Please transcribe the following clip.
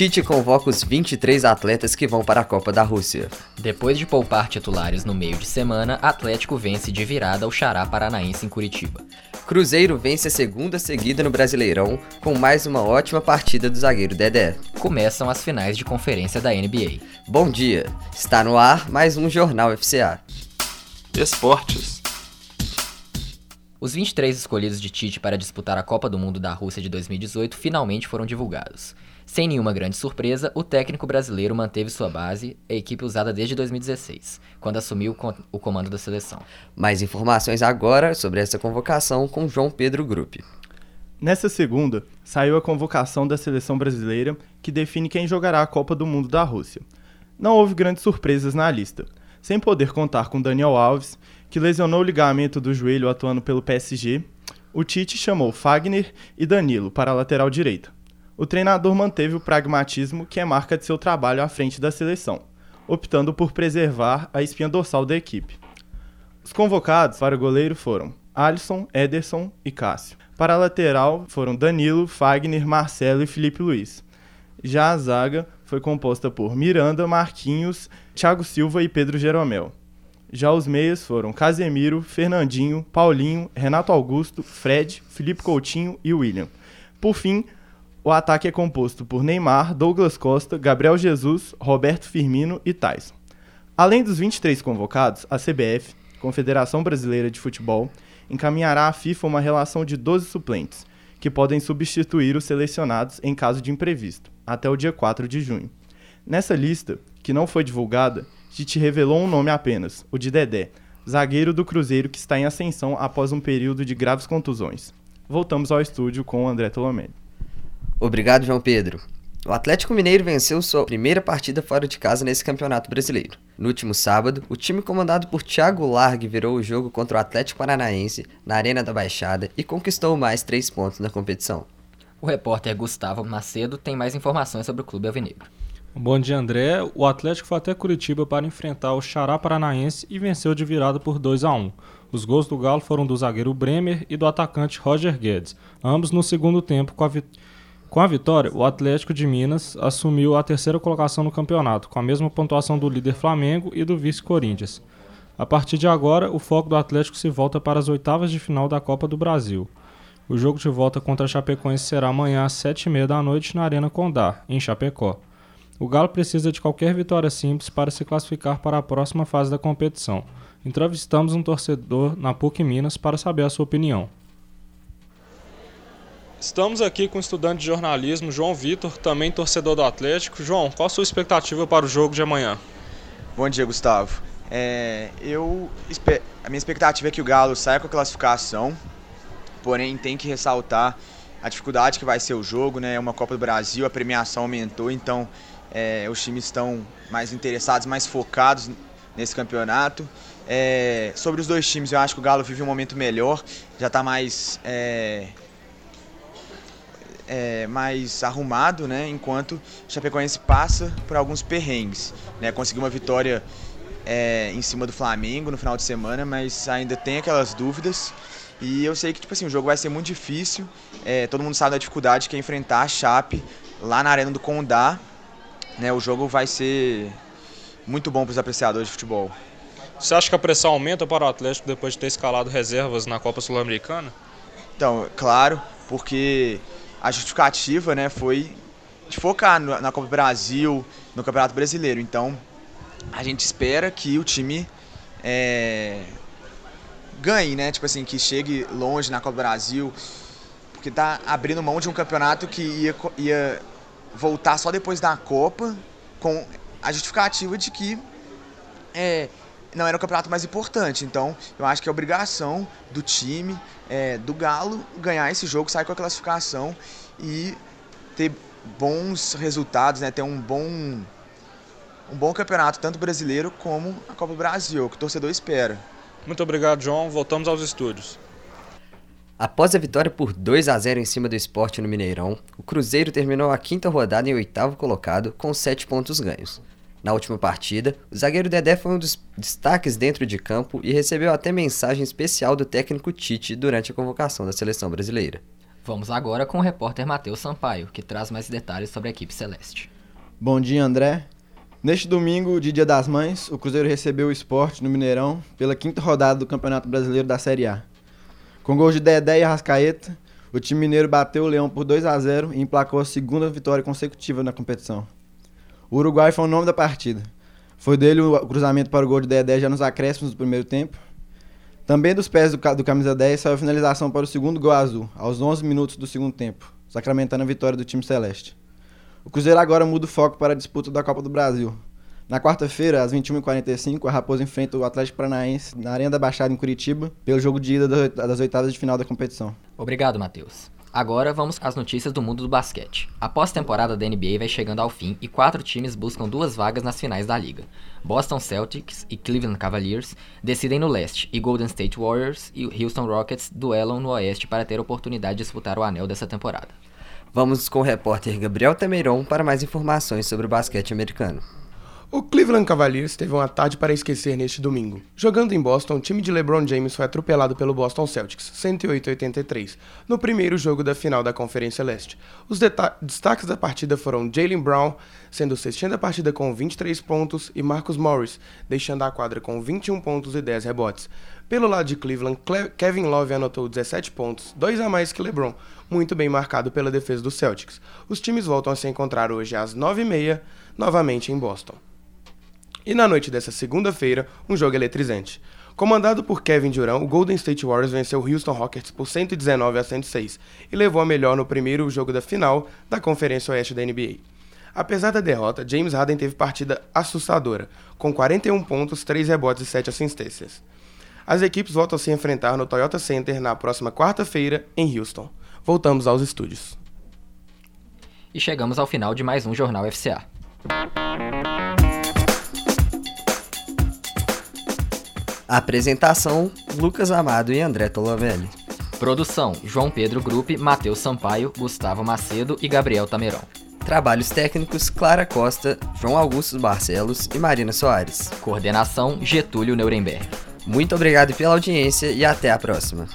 Tite convoca os 23 atletas que vão para a Copa da Rússia. Depois de poupar titulares no meio de semana, Atlético vence de virada o Xará Paranaense em Curitiba. Cruzeiro vence a segunda seguida no Brasileirão, com mais uma ótima partida do zagueiro Dedé. Começam as finais de conferência da NBA. Bom dia, está no ar mais um Jornal FCA. Esportes. Os 23 escolhidos de Tite para disputar a Copa do Mundo da Rússia de 2018 finalmente foram divulgados. Sem nenhuma grande surpresa, o técnico brasileiro manteve sua base, a equipe usada desde 2016, quando assumiu o comando da seleção. Mais informações agora sobre essa convocação com João Pedro Gruppe. Nessa segunda, saiu a convocação da seleção brasileira, que define quem jogará a Copa do Mundo da Rússia. Não houve grandes surpresas na lista, sem poder contar com Daniel Alves, que lesionou o ligamento do joelho atuando pelo PSG. O Tite chamou Fagner e Danilo para a lateral direita o treinador manteve o pragmatismo que é marca de seu trabalho à frente da seleção, optando por preservar a espinha dorsal da equipe. Os convocados para o goleiro foram Alisson, Ederson e Cássio. Para a lateral foram Danilo, Fagner, Marcelo e Felipe Luiz. Já a zaga foi composta por Miranda, Marquinhos, Thiago Silva e Pedro Jeromel. Já os meias foram Casemiro, Fernandinho, Paulinho, Renato Augusto, Fred, Felipe Coutinho e William. Por fim, o ataque é composto por Neymar, Douglas Costa, Gabriel Jesus, Roberto Firmino e Tyson. Além dos 23 convocados, a CBF, Confederação Brasileira de Futebol, encaminhará à FIFA uma relação de 12 suplentes, que podem substituir os selecionados em caso de imprevisto, até o dia 4 de junho. Nessa lista, que não foi divulgada, Tite revelou um nome apenas, o de Dedé, zagueiro do Cruzeiro que está em ascensão após um período de graves contusões. Voltamos ao estúdio com o André Tolomé. Obrigado, João Pedro. O Atlético Mineiro venceu sua primeira partida fora de casa nesse campeonato brasileiro. No último sábado, o time comandado por Thiago Largue virou o jogo contra o Atlético Paranaense na Arena da Baixada e conquistou mais três pontos na competição. O repórter Gustavo Macedo tem mais informações sobre o Clube Alvinegro. Bom dia, André. O Atlético foi até Curitiba para enfrentar o Xará Paranaense e venceu de virada por 2 a 1. Os gols do Galo foram do zagueiro Bremer e do atacante Roger Guedes, ambos no segundo tempo com a vitória com a vitória, o Atlético de Minas assumiu a terceira colocação no campeonato, com a mesma pontuação do líder Flamengo e do vice Corinthians. A partir de agora, o foco do Atlético se volta para as oitavas de final da Copa do Brasil. O jogo de volta contra a Chapecoense será amanhã às sete e meia da noite na Arena Condá, em Chapecó. O Galo precisa de qualquer vitória simples para se classificar para a próxima fase da competição. Entrevistamos um torcedor na PUC Minas para saber a sua opinião. Estamos aqui com o estudante de jornalismo João Vitor, também torcedor do Atlético. João, qual a sua expectativa para o jogo de amanhã? Bom dia, Gustavo. É, eu a minha expectativa é que o Galo saia com a classificação, porém tem que ressaltar a dificuldade que vai ser o jogo, né? É uma Copa do Brasil, a premiação aumentou, então é, os times estão mais interessados, mais focados nesse campeonato. É, sobre os dois times, eu acho que o Galo vive um momento melhor, já está mais é, é, mais arrumado, né? Enquanto o Chapecoense passa por alguns perrengues, né? Conseguiu uma vitória é, em cima do Flamengo no final de semana, mas ainda tem aquelas dúvidas. E eu sei que tipo assim, o jogo vai ser muito difícil. É, todo mundo sabe da dificuldade que é enfrentar a Chape lá na Arena do Condá. Né? O jogo vai ser muito bom para os apreciadores de futebol. Você acha que a pressão aumenta para o Atlético depois de ter escalado reservas na Copa Sul-Americana? Então, claro, porque a justificativa né, foi de focar na Copa do Brasil, no Campeonato Brasileiro. Então, a gente espera que o time é, ganhe, né? Tipo assim, que chegue longe na Copa do Brasil, porque tá abrindo mão de um campeonato que ia, ia voltar só depois da Copa, com a justificativa de que é, não era o campeonato mais importante. Então, eu acho que é obrigação do time, é, do Galo, ganhar esse jogo, sair com a classificação e ter bons resultados, né? ter um bom, um bom campeonato, tanto brasileiro como a Copa do Brasil, que o torcedor espera. Muito obrigado, João. Voltamos aos estúdios. Após a vitória por 2 a 0 em cima do esporte no Mineirão, o Cruzeiro terminou a quinta rodada em oitavo colocado com 7 pontos ganhos. Na última partida, o zagueiro Dedé foi um dos destaques dentro de campo e recebeu até mensagem especial do técnico Tite durante a convocação da seleção brasileira. Vamos agora com o repórter Matheus Sampaio, que traz mais detalhes sobre a equipe celeste. Bom dia, André. Neste domingo, de Dia das Mães, o Cruzeiro recebeu o esporte no Mineirão pela quinta rodada do Campeonato Brasileiro da Série A. Com gols de Dedé e Arrascaeta, o time mineiro bateu o Leão por 2 a 0 e emplacou a segunda vitória consecutiva na competição. O Uruguai foi o nome da partida. Foi dele o cruzamento para o gol de Dedé já nos acréscimos do primeiro tempo. Também dos pés do, do camisa 10 saiu a finalização para o segundo gol azul, aos 11 minutos do segundo tempo, sacramentando a vitória do time celeste. O Cruzeiro agora muda o foco para a disputa da Copa do Brasil. Na quarta-feira, às 21h45, a Raposa enfrenta o Atlético Paranaense na Arena da Baixada, em Curitiba, pelo jogo de ida das oitavas de final da competição. Obrigado, Matheus. Agora vamos às notícias do mundo do basquete. A pós-temporada da NBA vai chegando ao fim e quatro times buscam duas vagas nas finais da liga. Boston Celtics e Cleveland Cavaliers decidem no leste e Golden State Warriors e Houston Rockets duelam no oeste para ter a oportunidade de disputar o anel dessa temporada. Vamos com o repórter Gabriel Temeron para mais informações sobre o basquete americano. O Cleveland Cavaliers teve uma tarde para esquecer neste domingo. Jogando em Boston, o time de LeBron James foi atropelado pelo Boston Celtics, 108-83, no primeiro jogo da final da Conferência Leste. Os destaques da partida foram Jalen Brown, sendo o sextinho da partida com 23 pontos, e Marcus Morris, deixando a quadra com 21 pontos e 10 rebotes. Pelo lado de Cleveland, Kevin Love anotou 17 pontos, dois a mais que LeBron, muito bem marcado pela defesa dos Celtics. Os times voltam a se encontrar hoje às 9h30, novamente em Boston. E na noite dessa segunda-feira, um jogo eletrizante. Comandado por Kevin Durant, o Golden State Warriors venceu o Houston Rockets por 119 a 106 e levou a melhor no primeiro jogo da final da Conferência Oeste da NBA. Apesar da derrota, James Harden teve partida assustadora, com 41 pontos, 3 rebotes e 7 assistências. As equipes voltam a se enfrentar no Toyota Center na próxima quarta-feira, em Houston. Voltamos aos estúdios. E chegamos ao final de mais um Jornal FCA. Apresentação: Lucas Amado e André Tolovelli. Produção: João Pedro Gruppe, Matheus Sampaio, Gustavo Macedo e Gabriel Tamerão. Trabalhos técnicos: Clara Costa, João Augusto Barcelos e Marina Soares. Coordenação: Getúlio Nuremberg. Muito obrigado pela audiência e até a próxima.